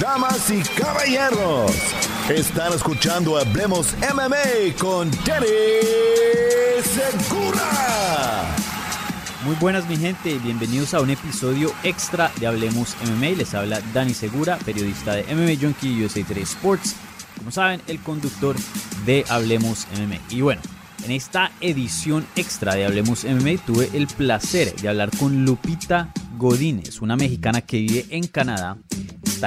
Damas y caballeros, están escuchando Hablemos MMA con Danny Segura. Muy buenas mi gente, bienvenidos a un episodio extra de Hablemos MMA. Les habla Dani Segura, periodista de MMA Junkie USA 3 Sports. Como saben, el conductor de Hablemos MMA. Y bueno, en esta edición extra de Hablemos MMA tuve el placer de hablar con Lupita Godínez, una mexicana que vive en Canadá,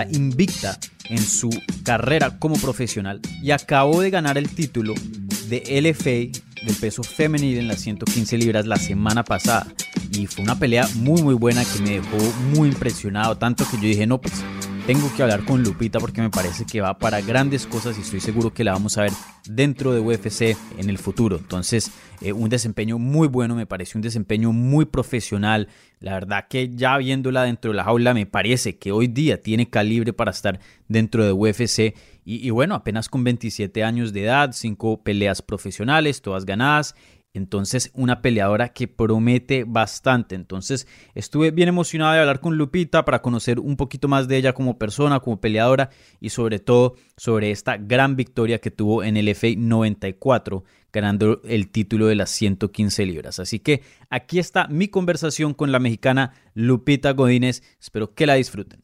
invicta en su carrera como profesional y acabó de ganar el título de LFA del peso femenil en las 115 libras la semana pasada. Y fue una pelea muy muy buena que me dejó muy impresionado, tanto que yo dije, no, pues tengo que hablar con Lupita porque me parece que va para grandes cosas y estoy seguro que la vamos a ver dentro de UFC en el futuro. Entonces, eh, un desempeño muy bueno, me parece un desempeño muy profesional. La verdad que ya viéndola dentro de la jaula me parece que hoy día tiene calibre para estar dentro de UFC. Y, y bueno, apenas con 27 años de edad, 5 peleas profesionales, todas ganadas entonces, una peleadora que promete bastante. Entonces, estuve bien emocionado de hablar con Lupita para conocer un poquito más de ella como persona, como peleadora y sobre todo sobre esta gran victoria que tuvo en el FA 94, ganando el título de las 115 libras. Así que aquí está mi conversación con la mexicana Lupita Godínez. Espero que la disfruten.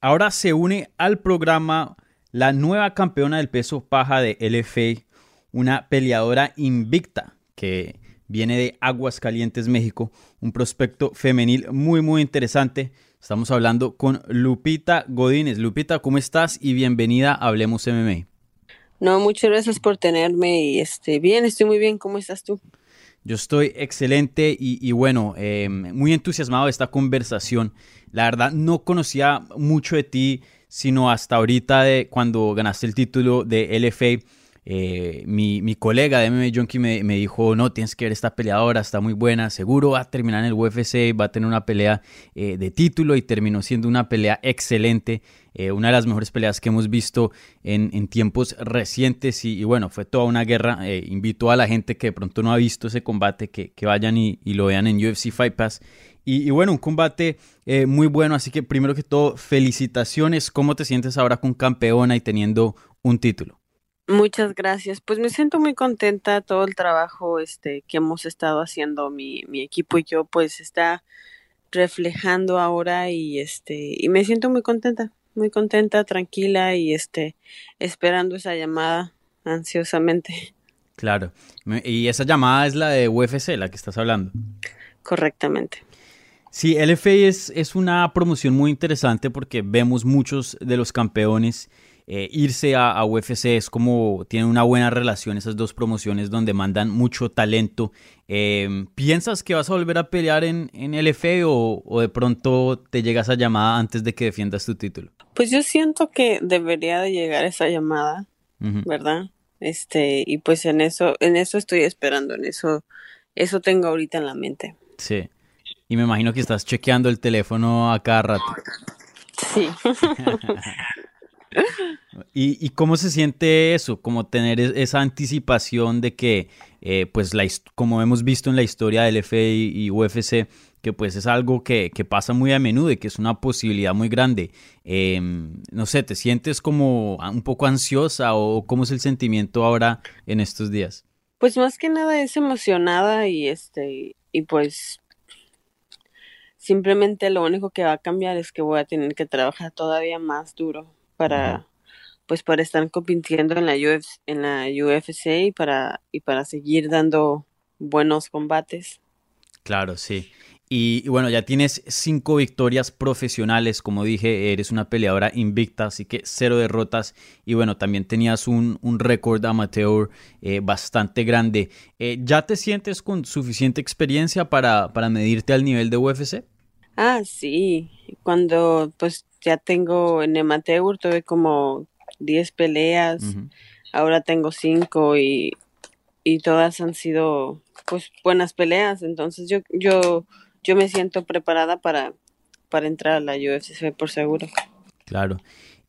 Ahora se une al programa la nueva campeona del peso paja de LFA una peleadora invicta que viene de Aguascalientes, México, un prospecto femenil muy, muy interesante. Estamos hablando con Lupita Godínez. Lupita, ¿cómo estás? Y bienvenida a Hablemos MMA. No, muchas gracias por tenerme y este, bien, estoy muy bien. ¿Cómo estás tú? Yo estoy excelente y, bueno, em, muy entusiasmado de esta conversación. La verdad, no conocía mucho de ti, sino hasta ahorita de cuando ganaste el título de LFA eh, mi, colega de MMA Junkie me, dijo, no, tienes que ver esta peleadora, está muy buena, seguro va a terminar en el UFC, va a tener una pelea eh, de título y terminó siendo una pelea excelente, eh, una de las mejores peleas que hemos visto en, tiempos recientes y, bueno, fue toda una guerra. invito a la gente que de pronto no ha visto ese combate que, vayan y, lo vean en UFC Fight Pass. Y bueno, un combate muy bueno, así que primero que todo, felicitaciones, ¿cómo te sientes ahora con campeona y teniendo un título? Muchas gracias. Pues me siento muy contenta. Todo el trabajo este, que hemos estado haciendo mi, mi equipo y yo, pues está reflejando ahora y este y me siento muy contenta, muy contenta, tranquila y este esperando esa llamada ansiosamente. Claro. Y esa llamada es la de UFC, la que estás hablando. Correctamente. Sí, LFA es, es una promoción muy interesante porque vemos muchos de los campeones eh, irse a, UFC es como tiene una buena relación esas dos promociones donde mandan mucho talento. Em, ¿Piensas que vas a volver a pelear en, en LF o, o, de pronto te llega esa llamada antes de que defiendas tu título? Pues yo siento que debería de llegar esa llamada, ¿verdad? Este, y pues en eso, en eso estoy esperando, en eso, eso tengo ahorita en la mente. Sí. Y me imagino que estás chequeando el teléfono a cada rato. Sí. ¿Y, cómo se siente eso? Como tener esa anticipación de que, eh, pues, la, como hemos visto en la historia del FA y UFC, que pues es algo que, pasa muy a menudo y que es una posibilidad muy grande. Em, no sé, ¿te sientes como un poco ansiosa o cómo es el sentimiento ahora en estos días? Pues más que nada es emocionada y este, y pues simplemente lo único que va a cambiar es que voy a tener que trabajar todavía más duro para pues para estar compitiendo en la UFC, en la UFC y para y para seguir dando buenos combates. Claro, sí. Y, bueno, ya tienes cinco victorias profesionales, como dije, eres una peleadora invicta, así que cero derrotas. Y bueno, también tenías un, un récord amateur eh, bastante grande. Eh, ¿Ya te sientes con suficiente experiencia para, para medirte al nivel de UFC? Ah, sí, cuando pues ya tengo en amateur, tuve como 10 peleas, ahora tengo 5 y, y todas han sido pues buenas peleas, entonces yo, yo, yo me siento preparada para, para entrar a la UFC por seguro. Claro.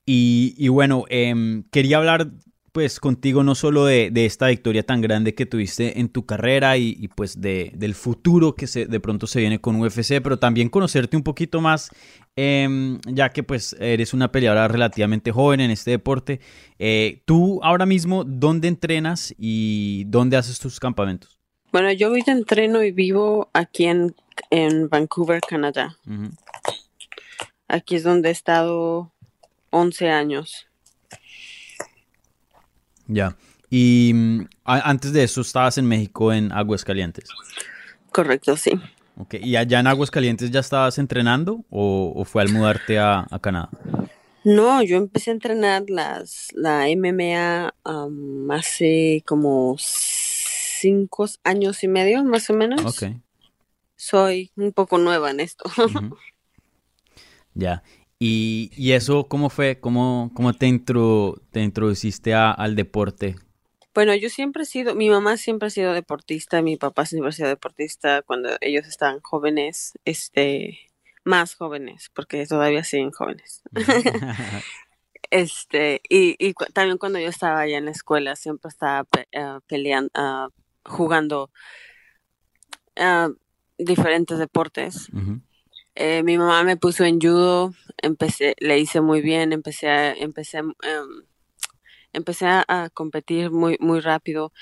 Y, y bueno, em, quería hablar pues contigo no solo de, de esta victoria tan grande que tuviste en tu carrera y, y, pues de, del futuro que se, de pronto se viene con UFC, pero también conocerte un poquito más, em, ya que pues eres una peleadora relativamente joven en este deporte. Eh, tú ahora mismo, ¿dónde entrenas y dónde haces tus campamentos? Bueno, yo ahorita entreno y vivo aquí en, en Vancouver, Canadá. Aquí es donde he estado 11 años. Ya. Y mm, antes de eso estabas en México en Aguascalientes. Correcto, sí. Ok, ¿Y allá en Aguascalientes ya estabas entrenando o, o fue al mudarte a, a Canadá? No, yo empecé a entrenar las, la MMA hace como cinco años y medio, más o menos. Ok. Soy un poco nueva en esto. Ya. ¿Y, y eso cómo fue? ¿Cómo, cómo te, intro, te introduciste a- al deporte? Bueno, yo siempre he sido, mi mamá siempre ha sido deportista, mi papá siempre ha sido deportista cuando ellos estaban jóvenes, este, más jóvenes, porque todavía siguen jóvenes. Este, y, y cu- también cuando yo estaba allá en la escuela, siempre estaba pe- ah, peleando, ah, jugando ah, diferentes deportes. Ujú. Eh, mi mamá me puso en judo, empecé, le hice muy bien, empecé a, empecé, em, empecé a, competir muy, muy rápido,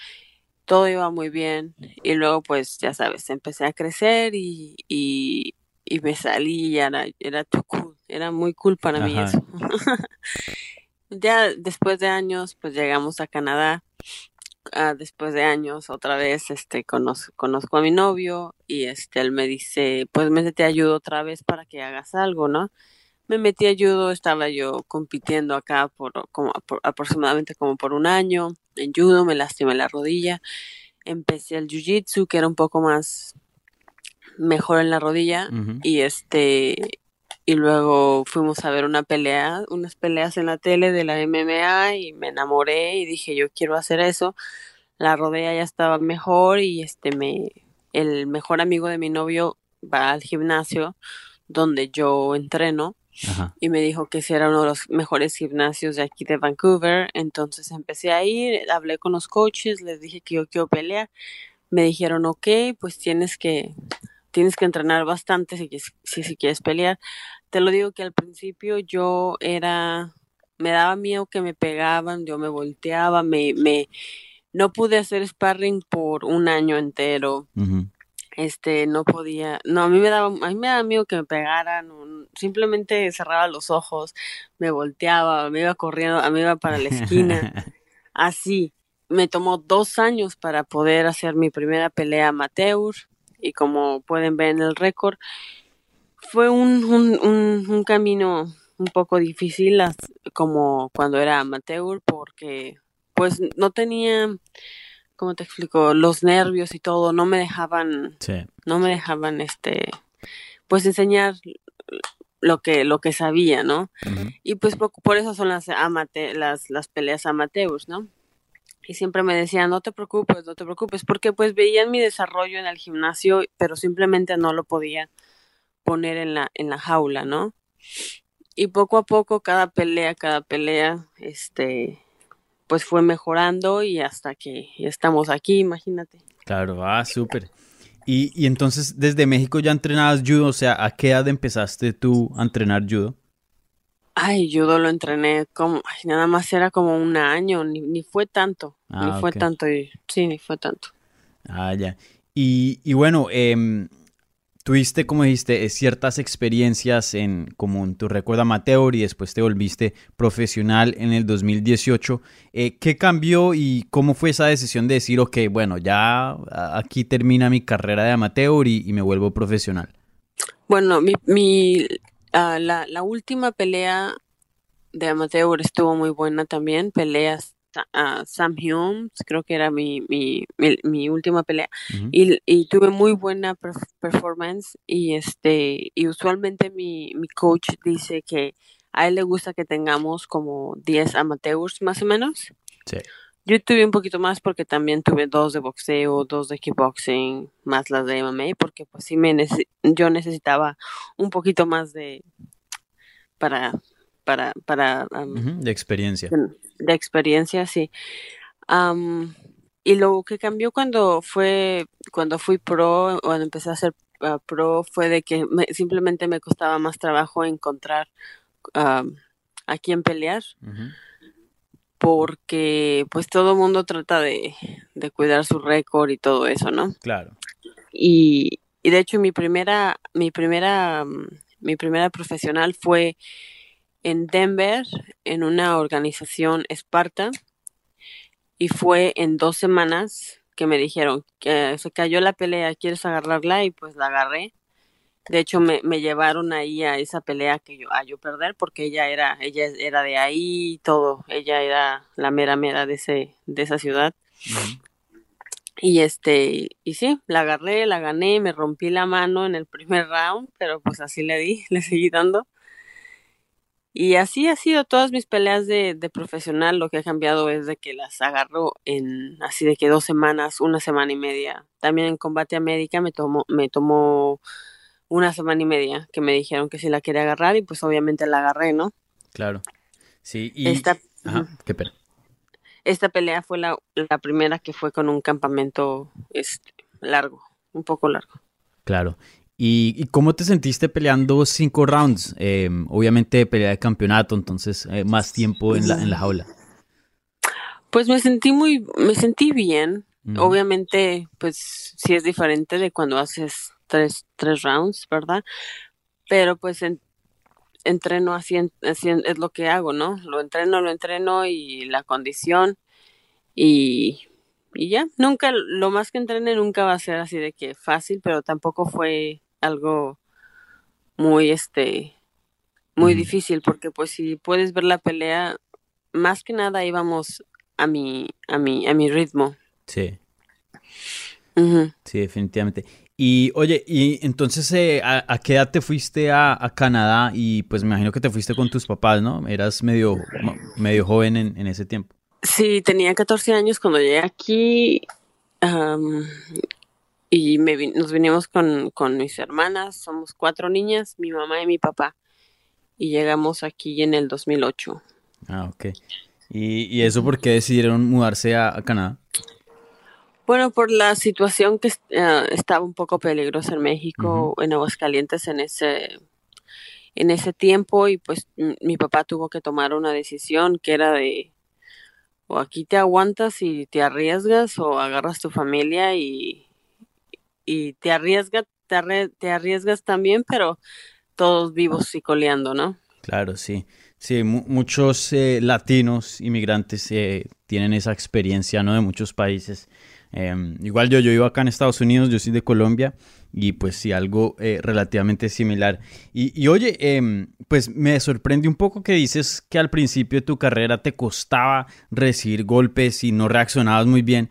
todo iba muy bien y luego pues ya sabes, empecé a crecer y, y, y me salí y era, era too cool, era muy cool para mí Ajá. eso. Ya después de años pues llegamos a Canadá ah, después de años otra vez este conozco, conozco a mi novio y este él me dice pues métete a judo otra vez para que hagas algo no me metí a judo estaba yo compitiendo acá por como por- aproximadamente como por un año en judo me lastimé la rodilla empecé el jiu jitsu que era un poco más mejor en la rodilla y este y luego fuimos a ver una pelea, unas peleas en la tele de la MMA y me enamoré y dije yo quiero hacer eso. La rodilla ya estaba mejor y este me el mejor amigo de mi novio va al gimnasio donde yo entreno Ajá. y me dijo que ese era uno de los mejores gimnasios de aquí de Vancouver. Entonces empecé a ir, hablé con los coaches, les dije que yo quiero pelear. Me dijeron, ok, pues tienes que, tienes que entrenar bastante si, quieres- si, si quieres pelear. Te lo digo que al principio yo era, me daba miedo que me pegaban, yo me volteaba, me, me, no pude hacer sparring por un año entero. Este no podía no a mí me daba a mí me daba miedo que me pegaran simplemente cerraba los ojos me volteaba me iba corriendo me iba para la esquina. Así me tomó dos años para poder hacer mi primera pelea amateur y como pueden ver en el récord fue un, un, un, un camino un poco difícil como cuando era amateur porque pues no tenía ¿cómo te explico? Los nervios y todo no me dejaban Sí. no me dejaban este pues enseñar lo que lo que sabía no y pues por, por eso son las amate las las peleas amateurs no y siempre me decían no te preocupes no te preocupes porque pues veían mi desarrollo en el gimnasio pero simplemente no lo podía poner en la en la jaula no y poco a poco cada pelea cada pelea este pues fue mejorando y hasta que estamos aquí imagínate Claro, ah, súper. Y, y entonces, desde México ya entrenabas judo, o sea, ¿a qué edad empezaste tú a entrenar judo? Ay, judo lo entrené como, ay, nada más era como un año, ni, ni fue tanto, Ah, ni fue ok. tanto, y, sí, ni fue tanto. Ah, ya. Y, y bueno, em, tuviste, como dijiste, eh, ciertas experiencias en como en tu récord amateur y después te volviste profesional en el 2018. Eh, ¿qué cambió y cómo fue esa decisión de decir, ok, bueno, ya aquí termina mi carrera de amateur y, y me vuelvo profesional? Bueno, mi, mi, ah, la, la última pelea de amateur estuvo muy buena también, peleas Sam Humes, creo que era mi, mi, mi, última pelea, y, y, tuve muy buena performance y este y usualmente mi, mi coach dice que a él le gusta que tengamos como 10 amateurs más o menos. Sí. Yo tuve un poquito más porque también tuve dos de boxeo, dos de kickboxing, más las de MMA, porque pues sí me yo necesitaba un poquito más de para para para de experiencia. De, experiencia, sí. y lo que cambió cuando fue cuando fui pro, cuando empecé a ser pro, fue de que simplemente me costaba más trabajo encontrar a quién pelear porque pues todo el mundo trata de, cuidar su récord y todo eso, ¿no? Claro. Y, y, de hecho mi primera, mi primera, mi primera profesional fue en Denver, en una organización Esparta, y fue en dos semanas que me dijeron que se cayó la pelea, ¿quieres agarrarla? Y pues la agarré. De hecho, me, me, llevaron ahí a esa pelea que yo, a yo perder, porque ella era, ella era de ahí y todo. Ella era la mera mera de ese, de esa ciudad. Y este, y sí, la agarré, la gané, me rompí la mano en el primer round, pero pues así le di, le seguí dando. Y así ha sido todas mis peleas de, de profesional. Lo que ha cambiado es de que las agarro en así de que dos semanas, una semana y media. También en combate América me tomó, me tomó una semana y media que me dijeron que si la quería agarrar y pues obviamente la agarré, ¿no? Claro. Sí, y... Esta, Ajá, qué pena. Esta pelea fue la, la, primera que fue con un campamento este, largo, un poco largo. Claro. ¿Y, cómo te sentiste peleando cinco rounds? Eh, obviamente pelea de campeonato, entonces eh, más tiempo en la, en la jaula. Pues me sentí muy, me sentí bien. Obviamente, pues sí es diferente de cuando haces tres, tres rounds, ¿verdad? Pero pues entreno así, así, es lo que hago, ¿no? Lo entreno, lo entreno y la condición y, y ya, nunca, lo más que entrene nunca va a ser así de que fácil, pero tampoco fue algo muy, este, muy difícil, porque pues si puedes ver la pelea, más que nada íbamos a mi, a mi, a mi ritmo. Sí. Sí, definitivamente. Y oye, y entonces, eh, ¿a, qué edad te fuiste a, Canadá? Y pues me imagino que te fuiste con tus papás, ¿no? Eras medio, medio joven en, ese tiempo. Sí, tenía 14 años cuando llegué aquí y me, nos vinimos con, con mis hermanas, somos cuatro niñas, mi mamá y mi papá. Y llegamos aquí en el 2008. Ah, ok. ¿Y, y eso por qué decidieron mudarse a Canadá? Bueno, por la situación que eh, estaba un poco peligrosa en México, en Aguascalientes en ese en ese tiempo y pues mi papá tuvo que tomar una decisión que era de o aquí te aguantas y te arriesgas o agarras tu familia y, y te arriesgas te, te arriesgas también, pero todos vivos y coleando, ¿no? Claro, sí. Sí, muchos eh, latinos inmigrantes eh, tienen esa experiencia, ¿no? De muchos países Em, igual yo, yo vivo acá en Estados Unidos, yo soy de Colombia y pues sí, algo eh, relativamente similar. Y, oye, em, pues me sorprende un poco que dices que al principio de tu carrera te costaba recibir golpes y no reaccionabas muy bien.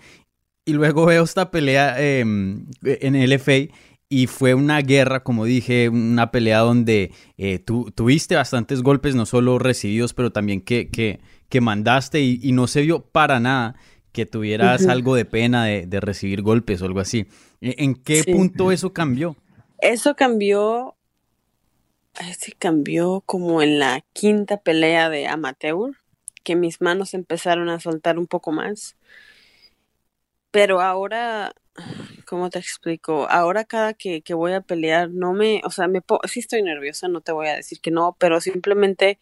Y luego veo esta pelea em, en el FA y fue una guerra, como dije, una pelea donde eh, tú tuviste bastantes golpes, no solo recibidos, pero también que, que, que mandaste y, y no se vio para nada que tuvieras algo de pena de, recibir golpes o algo así. ¿E, ¿En qué punto eso cambió? Eso cambió, ese cambió como en la quinta pelea de amateur, que mis manos empezaron a soltar un poco más. Pero ahora, ¿cómo te explico? Ahora cada que, que voy a pelear, no me, o sea, me sí estoy nerviosa, no te voy a decir que no, pero simplemente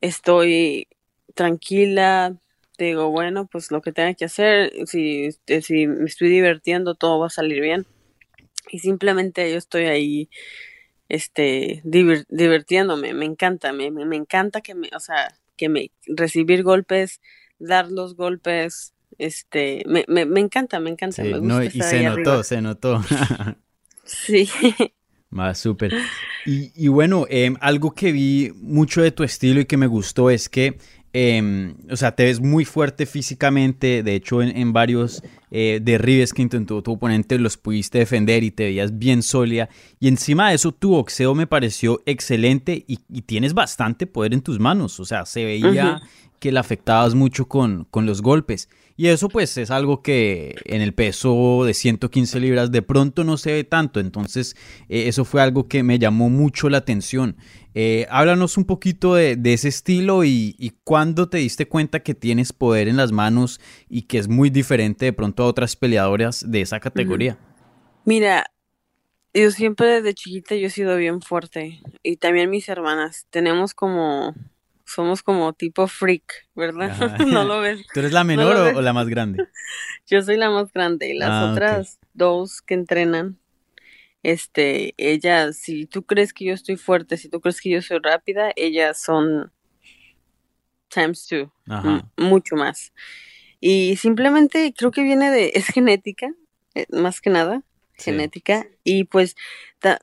estoy tranquila, digo, bueno, pues lo que tenga que hacer, si, este, si me estoy divirtiendo, todo va a salir bien. Y simplemente yo estoy ahí, este, divirtiéndome, me encanta, me, me, encanta que me, o sea, que me, recibir golpes, dar los golpes, este, me, me, me encanta, me encanta. me gusta no, y se notó, se notó. sí. Va, súper. Y, y, bueno, em, algo que vi mucho de tu estilo y que me gustó es que em, o sea, te ves muy fuerte físicamente. De hecho, en, varios eh, derribes que intentó tu oponente los pudiste defender y te veías bien sólida. Y encima de eso, tu boxeo me pareció excelente y, tienes bastante poder en tus manos. O sea, se veía que le afectabas mucho con, con los golpes. Y eso pues es algo que en el peso de 115 libras de pronto no se ve tanto. Entonces eh, eso fue algo que me llamó mucho la atención. Eh, háblanos un poquito de, ese estilo y, y cuándo te diste cuenta que tienes poder en las manos y que es muy diferente de pronto a otras peleadoras de esa categoría. Mira, yo siempre desde chiquita yo he sido bien fuerte y también mis hermanas. Tenemos como somos como tipo freak, ¿verdad? no lo ves. ¿Tú eres la menor o, la más grande? Yo soy la más grande y las ah, otras dos que entrenan, este, ellas, si tú crees que yo estoy fuerte, si tú crees que yo soy rápida, ellas son times two, mucho más. Y simplemente creo que viene de, es genética, eh, más que nada genética y pues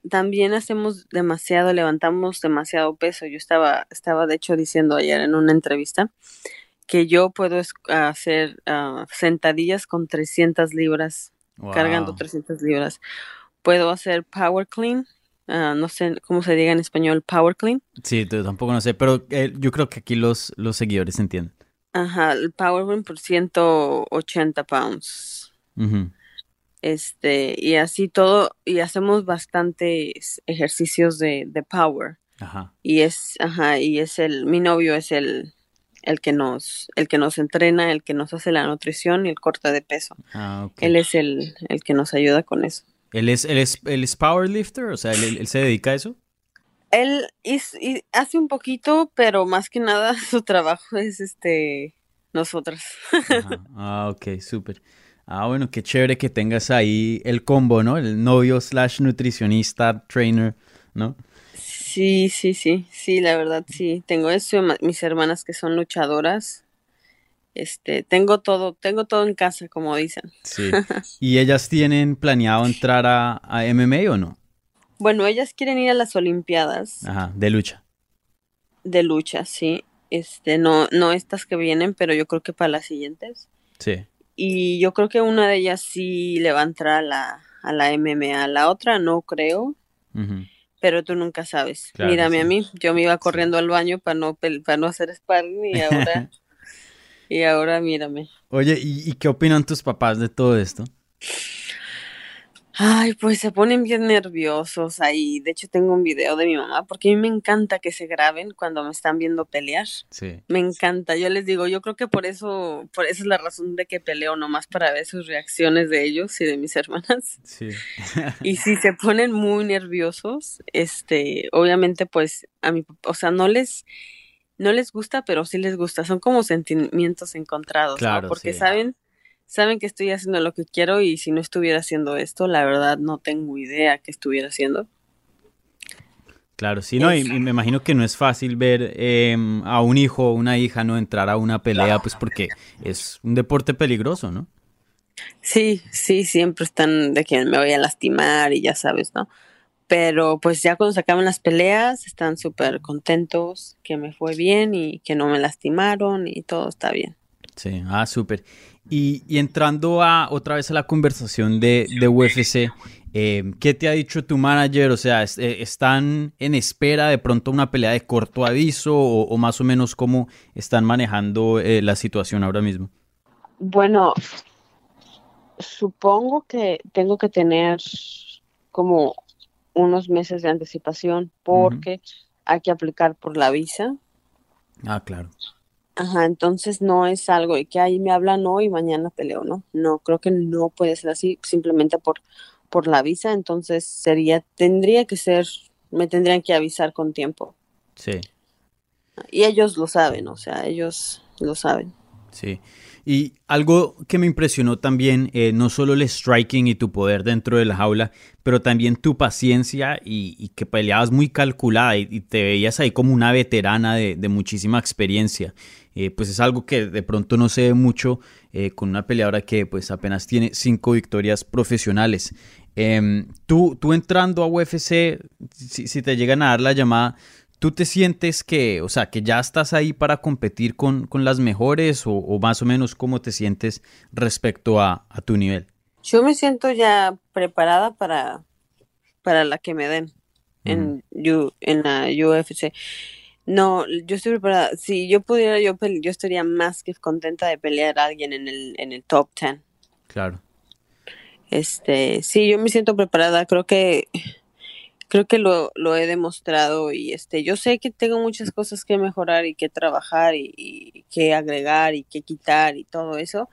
también hacemos demasiado, levantamos demasiado peso. Yo estaba, estaba de hecho diciendo ayer en una entrevista que yo puedo hacer ah, sentadillas con 300 libras, cargando 300 libras. Puedo hacer power clean, ah, no sé cómo se diga en español, power clean. Sí, tampoco no sé, pero eh, yo creo que aquí los, los seguidores entienden. Ajá, el power clean por 180 pounds. Este, y así todo, y hacemos bastantes ejercicios de, de power. Ajá. Y es, ajá, y es el, mi novio es el, el que nos, el que nos entrena, el que nos hace la nutrición y el corte de peso. Ah, Él es el, el que nos ayuda con eso. ¿Él es, él es, él es powerlifter? O sea, ¿él, se dedica a eso? Él hace un poquito, pero más que nada su trabajo es este nosotras. Ah, ok, súper. Ah, bueno, qué chévere que tengas ahí el combo, ¿no? El novio slash nutricionista, trainer, ¿no? Sí, sí, sí, sí, la verdad sí. Tengo eso, mis hermanas que son luchadoras. Este, tengo todo, tengo todo en casa, como dicen. Sí. ¿Y ellas tienen planeado entrar a, a MMA o no? Bueno, ellas quieren ir a las Olimpiadas. Ajá, de lucha. De lucha, sí. Este, no, no estas que vienen, pero yo creo que para las siguientes. Sí y yo creo que una de ellas sí le va a entrar a la, a la MMA, la otra no creo, pero tú nunca sabes. Mírame a mí, yo me iba corriendo al baño para no, para no hacer sparring y ahora, y ahora mírame. Oye, ¿y qué opinan tus papás de todo esto? Ay, pues se ponen bien nerviosos ahí. De hecho, tengo un video de mi mamá porque a mí me encanta que se graben cuando me están viendo pelear. Sí. Me encanta. Yo les digo, yo creo que por eso, por eso es la razón de que peleo nomás para ver sus reacciones de ellos y de mis hermanas. Sí. y si se ponen muy nerviosos, este, obviamente, pues a mi, o sea, no les, no les gusta, pero sí les gusta. Son como sentimientos encontrados, claro, ¿no? Porque saben saben que estoy haciendo lo que quiero y si no estuviera haciendo esto, la verdad no tengo idea qué estuviera haciendo. Claro, sí, no, y, me imagino que no es fácil ver em, a un hijo o una hija no entrar a una pelea, pues porque es un deporte peligroso, ¿no? Sí, sí, siempre están de que me voy a lastimar y ya sabes, ¿no? Pero pues ya cuando se acaban las peleas están súper contentos, que me fue bien y que no me lastimaron y todo está bien. Sí, ah, súper. Y, entrando a otra vez a la conversación de, de UFC, eh, ¿qué te ha dicho tu manager? O sea, eh, ¿están en espera de pronto una pelea de corto aviso o, más o menos cómo están manejando eh, la situación ahora mismo? Bueno, supongo que tengo que tener como unos meses de anticipación porque hay que aplicar por la visa. Ah, claro. Ajá, entonces no es algo de que ahí me hablan hoy y mañana peleo, ¿no? No, creo que no puede ser así simplemente por, por la visa, entonces sería, tendría que ser, me tendrían que avisar con tiempo. Sí. Y ellos lo saben, o sea, ellos lo saben. Sí. Y algo que me impresionó también, eh, no solo el striking y tu poder dentro de la jaula, pero también tu paciencia y, que peleabas muy calculada y, te veías ahí como una veterana de, muchísima experiencia. Eh, pues es algo que de pronto no se ve mucho eh, con una peleadora que pues apenas tiene cinco victorias profesionales. Em, tú, tú entrando a UFC, si, te llegan a dar la llamada, ¿Tú te sientes que, o sea, que ya estás ahí para competir con, las mejores o, más o menos cómo te sientes respecto a, tu nivel? Yo me siento ya preparada para, para la que me den en, en la UFC. No, yo estoy preparada. Si yo pudiera, yo, yo estaría más que contenta de pelear a alguien en el, en el top 10. Claro. Este, sí, yo me siento preparada. Creo que creo que lo, lo he demostrado y este, yo sé que tengo muchas cosas que mejorar y que trabajar y, y que agregar y que quitar y todo eso,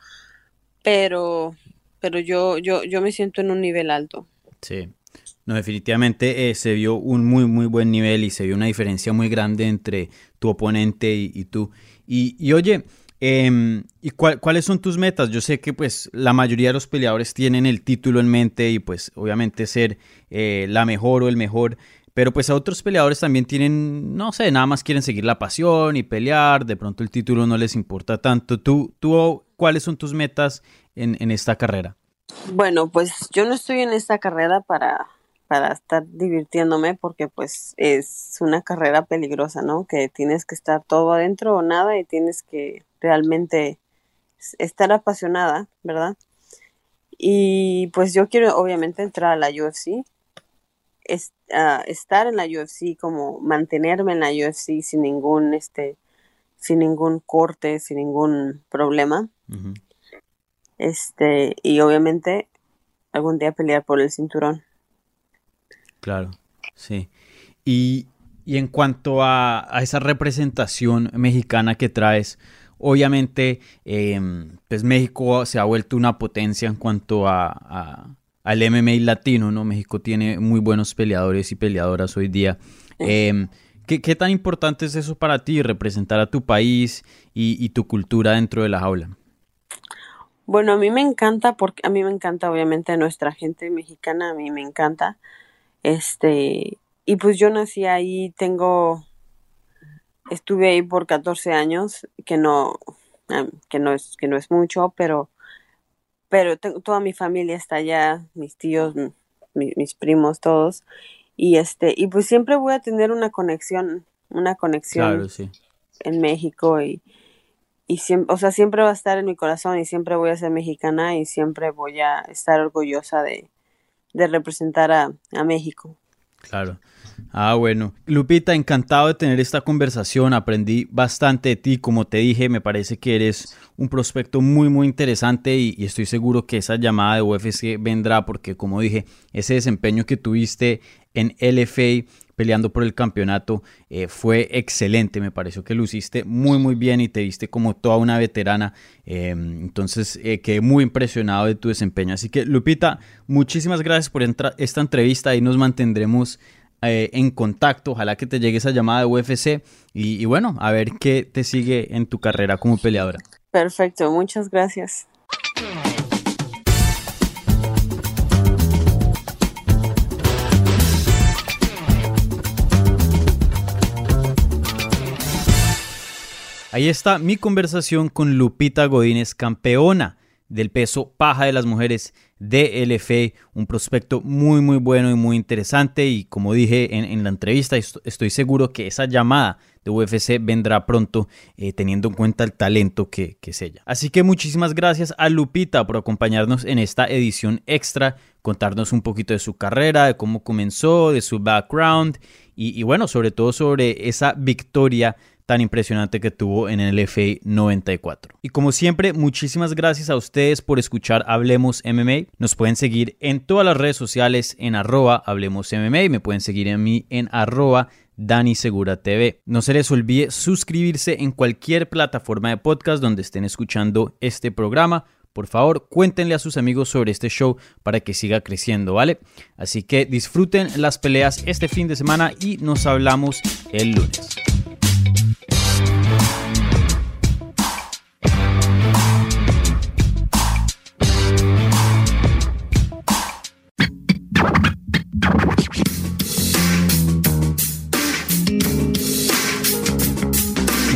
pero, pero yo, yo, yo me siento en un nivel alto. Sí. No, definitivamente eh, se vio un muy, muy buen nivel y se vio una diferencia muy grande entre tu oponente y, tú. Y, oye, em, ¿y cuáles son tus metas? Yo sé que pues la mayoría de los peleadores tienen el título en mente y pues obviamente ser eh, la mejor o el mejor, pero pues a otros peleadores también tienen, no sé, nada más quieren seguir la pasión y pelear, de pronto el título no les importa tanto. ¿Tú, tú cuáles son tus metas en, en esta carrera? Bueno, pues yo no estoy en esta carrera para para estar divirtiéndome porque pues es una carrera peligrosa, ¿no? Que tienes que estar todo adentro o nada y tienes que realmente estar apasionada, ¿verdad? Y pues yo quiero obviamente entrar a la UFC, estar en la UFC como mantenerme en la UFC sin ningún este sin ningún corte, sin ningún problema. Este, y obviamente algún día pelear por el cinturón. Claro, sí. Y, en cuanto a, esa representación mexicana que traes, obviamente, em, pues México se ha vuelto una potencia en cuanto a, al MMA latino, ¿no? México tiene muy buenos peleadores y peleadoras hoy día. Em, ¿qué, tan importante es eso para ti, representar a tu país y, y tu cultura dentro de la jaula? Bueno, a mí me encanta, porque a mí me encanta obviamente nuestra gente mexicana, a mí me encanta. Este, y pues yo nací ahí, tengo, estuve ahí por 14 años, que no, que no es, que no es mucho, pero, pero toda mi familia está allá, mis tíos, mis primos, todos, y este, y pues siempre voy a tener una conexión, una conexión en México y, y siempre, o sea, siempre va a estar en mi corazón y siempre voy a ser mexicana y siempre voy a estar orgullosa de, de representar a, México. Claro. Ah, bueno. Lupita, encantado de tener esta conversación. Aprendí bastante de ti. Como te dije, me parece que eres un prospecto muy, muy interesante y, y, estoy seguro que esa llamada de UFC vendrá porque, como dije, ese desempeño que tuviste en LFA peleando por el campeonato eh, fue excelente. Me pareció que luciste muy muy bien y te viste como toda una veterana. Em, entonces eh, quedé muy impresionado de tu desempeño. Así que Lupita, muchísimas gracias por esta entrevista y nos mantendremos eh, en contacto. Ojalá que te llegue esa llamada de UFC y bueno, a ver qué te sigue en tu carrera como peleadora. Perfecto, muchas gracias. Ahí está mi conversación con Lupita Godínez, campeona del peso paja de las mujeres de LFA, un prospecto muy muy bueno y muy interesante y como dije en, la entrevista estoy seguro que esa llamada de UFC vendrá pronto eh, teniendo en cuenta el talento que, es ella. Así que muchísimas gracias a Lupita por acompañarnos en esta edición extra, contarnos un poquito de su carrera, de cómo comenzó, de su background y bueno, sobre todo sobre esa victoria tan impresionante que tuvo en el FA 94. Y como siempre, muchísimas gracias a ustedes por escuchar Hablemos MMA. Nos pueden seguir en todas las redes sociales en arroba Hablemos MMA. Me pueden seguir en mí en arroba Dani Segura TV. No se les olvide suscribirse en cualquier plataforma de podcast donde estén escuchando este programa. Por favor, cuéntenle a sus amigos sobre este show para que siga creciendo, ¿vale? Así que disfruten las peleas este fin de semana y nos hablamos el lunes.